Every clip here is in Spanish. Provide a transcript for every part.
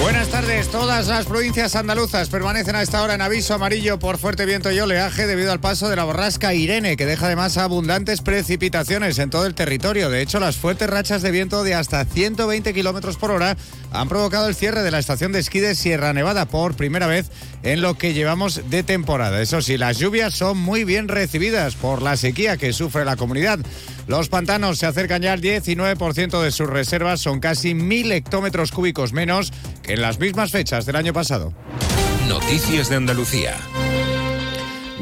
Buenas tardes. Todas las provincias andaluzas permanecen a esta hora en aviso amarillo por fuerte viento y oleaje debido al paso de la borrasca Irene, que deja además abundantes precipitaciones en todo el territorio. De hecho, las fuertes rachas de viento de hasta 120 kilómetros por hora han provocado el cierre de la estación de esquí de Sierra Nevada por primera vez en lo que llevamos de temporada. Eso sí, las lluvias son muy bien recibidas por la sequía que sufre la comunidad. Los pantanos se acercan ya al 19% de sus reservas, son casi mil hectómetros cúbicos menos que en las mismas fechas del año pasado. Noticias de Andalucía.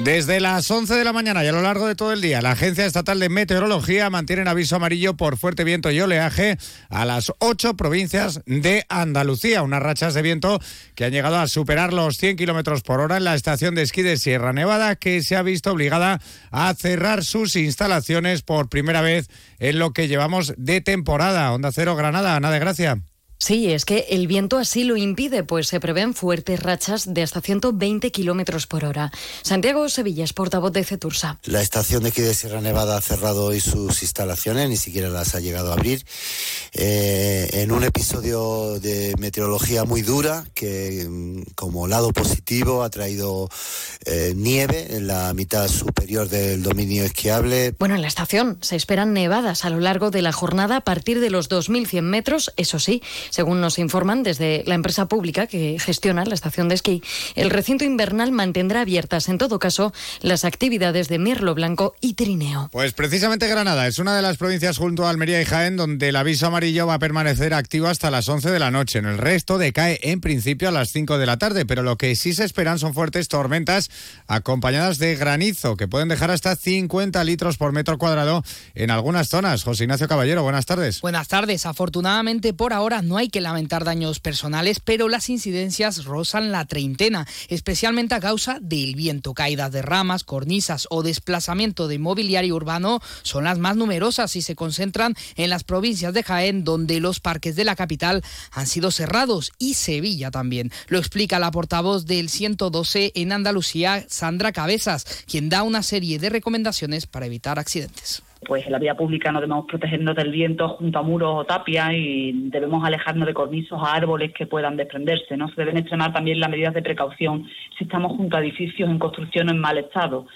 Desde las 11 de la mañana y a lo largo de todo el día, la Agencia Estatal de Meteorología mantiene aviso amarillo por fuerte viento y oleaje a las ocho provincias de Andalucía. Unas rachas de viento que han llegado a superar los 100 kilómetros por hora en la estación de esquí de Sierra Nevada, que se ha visto obligada a cerrar sus instalaciones por primera vez en lo que llevamos de temporada. Onda Cero Granada, Ana de Gracia. Sí, es que el viento así lo impide, pues se prevén fuertes rachas de hasta 120 kilómetros por hora. Santiago Sevilla es portavoz de Cetursa. La estación de aquí de Sierra Nevada ha cerrado hoy sus instalaciones, ni siquiera las ha llegado a abrir. Eh, en un episodio de meteorología muy dura, que mm, como lado positivo ha traído eh, nieve en la mitad superior del dominio esquiable. Bueno, en la estación se esperan nevadas a lo largo de la jornada a partir de los 2.100 metros, eso sí. Según nos informan desde la empresa pública que gestiona la estación de esquí, el recinto invernal mantendrá abiertas, en todo caso, las actividades de Mirlo Blanco y Trineo. Pues precisamente Granada es una de las provincias junto a Almería y Jaén donde el aviso amarillo va a permanecer activo hasta las 11 de la noche. En el resto decae en principio a las 5 de la tarde, pero lo que sí se esperan son fuertes tormentas acompañadas de granizo que pueden dejar hasta 50 litros por metro cuadrado en algunas zonas. José Ignacio Caballero, buenas tardes. Buenas tardes. Afortunadamente por ahora no hay que lamentar daños personales, pero las incidencias rozan la treintena, especialmente a causa del viento. Caídas de ramas, cornisas o desplazamiento de mobiliario urbano son las más numerosas y se concentran en las provincias de Jaén, donde los parques de la capital han sido cerrados y Sevilla también. Lo explica la portavoz del 112 en Andalucía, Sandra Cabezas, quien da una serie de recomendaciones para evitar accidentes pues en la vía pública no debemos protegernos del viento junto a muros o tapias y debemos alejarnos de cornizos o árboles que puedan desprenderse. ¿no? Se deben extremar también las medidas de precaución si estamos junto a edificios en construcción en mal estado.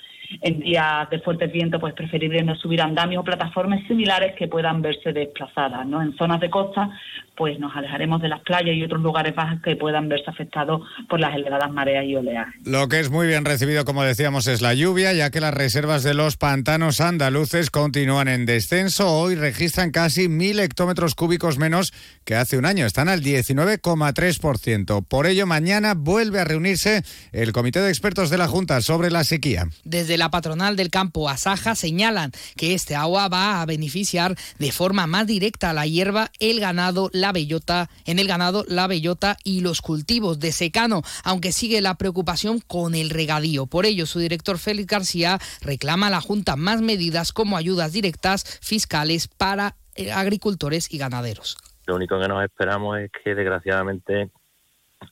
En días de fuertes vientos, pues preferible no subir andamios o plataformas similares que puedan verse desplazadas. ¿no? En zonas de costa, pues nos alejaremos de las playas y otros lugares bajos que puedan verse afectados por las elevadas mareas y oleajes. Lo que es muy bien recibido, como decíamos, es la lluvia, ya que las reservas de los pantanos andaluces continúan en descenso. Hoy registran casi mil hectómetros cúbicos menos que hace un año. Están al 19,3%. Por ello, mañana vuelve a reunirse el Comité de Expertos de la Junta sobre la sequía. Desde la patronal del campo Asaja señalan que este agua va a beneficiar de forma más directa a la hierba, el ganado, la bellota, en el ganado, la bellota y los cultivos de secano, aunque sigue la preocupación con el regadío. Por ello, su director Félix García reclama a la Junta más medidas como ayudas directas fiscales para eh, agricultores y ganaderos. Lo único que nos esperamos es que, desgraciadamente,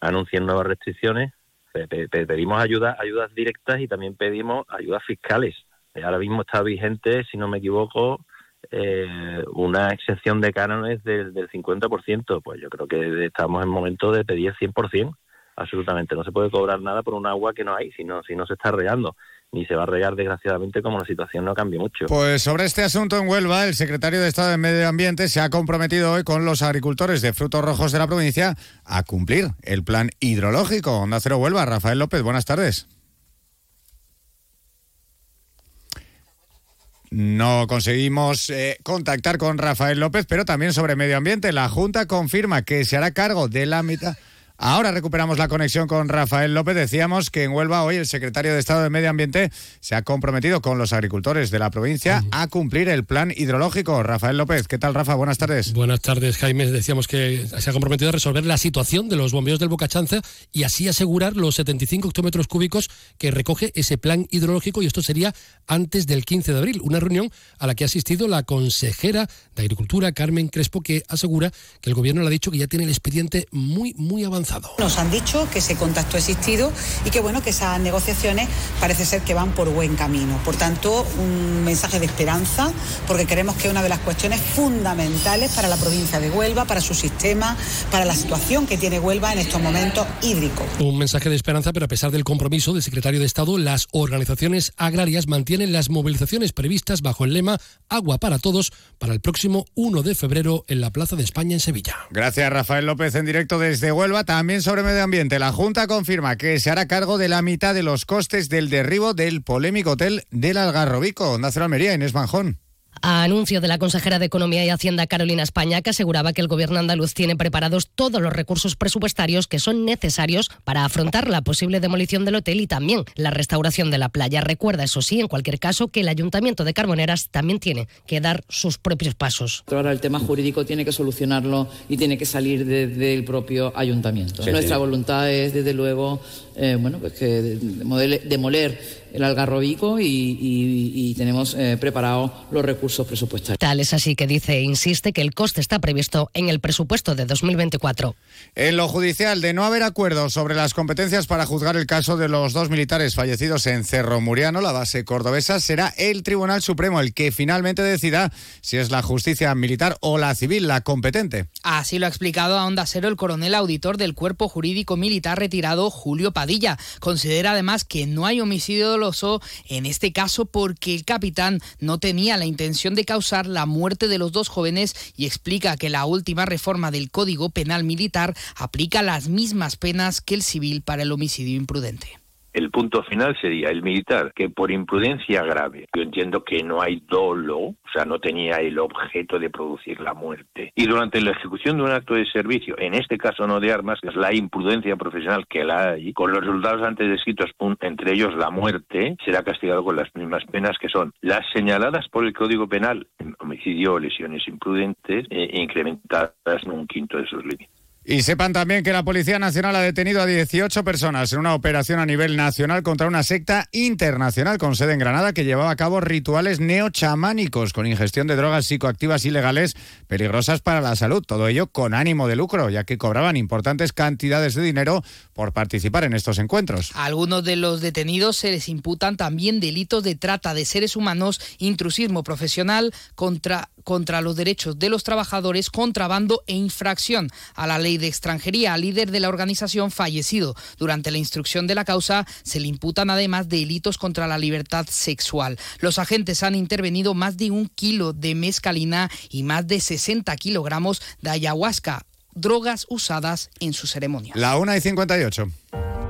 anuncien nuevas restricciones. Pedimos ayudas, ayudas directas y también pedimos ayudas fiscales. Ahora mismo está vigente, si no me equivoco, eh, una exención de cánones del, del 50%. Pues yo creo que estamos en momento de pedir 100%. Absolutamente. No se puede cobrar nada por un agua que no hay, si no, si no se está regando ni se va a regar desgraciadamente como la situación no cambie mucho. Pues sobre este asunto en Huelva, el secretario de Estado de Medio Ambiente se ha comprometido hoy con los agricultores de frutos rojos de la provincia a cumplir el plan hidrológico. Onda Cero Huelva, Rafael López, buenas tardes. No conseguimos eh, contactar con Rafael López, pero también sobre medio ambiente. La Junta confirma que se hará cargo de la mitad. Ahora recuperamos la conexión con Rafael López. Decíamos que en Huelva hoy el secretario de Estado de Medio Ambiente se ha comprometido con los agricultores de la provincia a cumplir el plan hidrológico. Rafael López, ¿qué tal Rafa? Buenas tardes. Buenas tardes, Jaime. Decíamos que se ha comprometido a resolver la situación de los bomberos del Bocachanza y así asegurar los 75 hectómetros cúbicos que recoge ese plan hidrológico y esto sería antes del 15 de abril. Una reunión a la que ha asistido la consejera de Agricultura, Carmen Crespo, que asegura que el gobierno le ha dicho que ya tiene el expediente muy, muy avanzado avanzado. Nos han dicho que ese contacto ha existido y que bueno, que esas negociaciones parece ser que van por buen camino. Por tanto, un mensaje de esperanza, porque creemos que es una de las cuestiones fundamentales para la provincia de Huelva, para su sistema, para la situación que tiene Huelva en estos momentos hídricos. Un mensaje de esperanza, pero a pesar del compromiso del secretario de Estado, las organizaciones agrarias mantienen las movilizaciones previstas bajo el lema Agua para todos para el próximo 1 de febrero en la Plaza de España en Sevilla. Gracias, Rafael López, en directo desde Huelva. También sobre medio ambiente, la Junta confirma que se hará cargo de la mitad de los costes del derribo del polémico hotel del Algarrobico. Cero Almería, Inés Manjón a anuncio de la consejera de Economía y Hacienda Carolina España, que aseguraba que el gobierno andaluz tiene preparados todos los recursos presupuestarios que son necesarios para afrontar la posible demolición del hotel y también la restauración de la playa. Recuerda, eso sí, en cualquier caso, que el Ayuntamiento de Carboneras también tiene que dar sus propios pasos. Ahora el tema jurídico tiene que solucionarlo y tiene que salir desde el propio ayuntamiento. Nuestra voluntad es, desde luego, eh, bueno, pues que demoler el algarrobico y, tenemos eh, preparados los recursos presupuestarios. Tal es así que dice e insiste que el coste está previsto en el presupuesto de 2024. En lo judicial, de no haber acuerdo sobre las competencias para juzgar el caso de los dos militares fallecidos en Cerro Muriano, la base cordobesa, será el Tribunal Supremo el que finalmente decida si es la justicia militar o la civil la competente. Así lo ha explicado a Onda Cero el coronel auditor del Cuerpo Jurídico Militar retirado Julio Padilla. Considera además que no hay homicidio en este caso porque el capitán no tenía la intención de causar la muerte de los dos jóvenes y explica que la última reforma del Código Penal Militar aplica las mismas penas que el civil para el homicidio imprudente el punto final sería el militar, que por imprudencia grave, yo entiendo que no hay dolo, o sea, no tenía el objeto de producir la muerte. Y durante la ejecución de un acto de servicio, en este caso no de armas, es la imprudencia profesional que la hay, con los resultados antes descritos, entre ellos la muerte, será castigado con las mismas penas que son las señaladas por el Código Penal, homicidio o lesiones imprudentes, e incrementadas en un quinto de sus límites. Y sepan también que la Policía Nacional ha detenido a 18 personas en una operación a nivel nacional contra una secta internacional con sede en Granada que llevaba a cabo rituales neochamánicos con ingestión de drogas psicoactivas ilegales peligrosas para la salud. Todo ello con ánimo de lucro, ya que cobraban importantes cantidades de dinero por participar en estos encuentros. A algunos de los detenidos se les imputan también delitos de trata de seres humanos, intrusismo profesional contra contra los derechos de los trabajadores, contrabando e infracción a la ley de extranjería. Líder de la organización fallecido durante la instrucción de la causa se le imputan además delitos contra la libertad sexual. Los agentes han intervenido más de un kilo de mezcalina y más de 60 kilogramos de ayahuasca, drogas usadas en su ceremonia. La 1 y 58.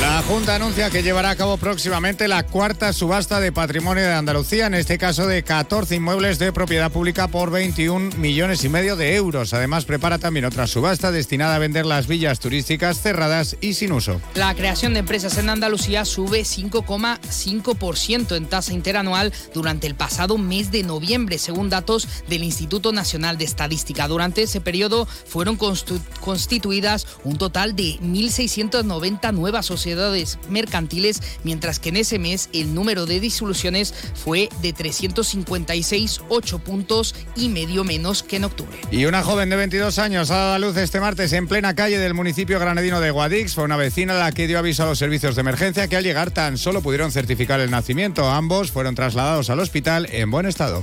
La Junta anuncia que llevará a cabo próximamente la cuarta subasta de patrimonio de Andalucía, en este caso de 14 inmuebles de propiedad pública por 21 millones y medio de euros. Además, prepara también otra subasta destinada a vender las villas turísticas cerradas y sin uso. La creación de empresas en Andalucía sube 5,5% en tasa interanual durante el pasado mes de noviembre, según datos del Instituto Nacional de Estadística. Durante ese periodo fueron constituidas un total de 1.690 nuevas sociedades mercantiles, mientras que en ese mes el número de disoluciones fue de 356, 8 puntos y medio menos que en octubre. Y una joven de 22 años ha dado a luz este martes en plena calle del municipio granadino de Guadix. Fue una vecina la que dio aviso a los servicios de emergencia que al llegar tan solo pudieron certificar el nacimiento. Ambos fueron trasladados al hospital en buen estado.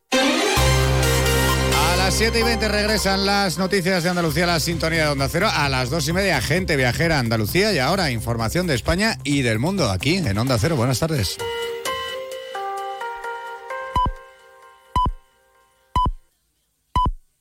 Las 7 y 20 regresan las noticias de Andalucía, la sintonía de Onda Cero. A las 2 y media, gente viajera a Andalucía. Y ahora, información de España y del mundo aquí en Onda Cero. Buenas tardes.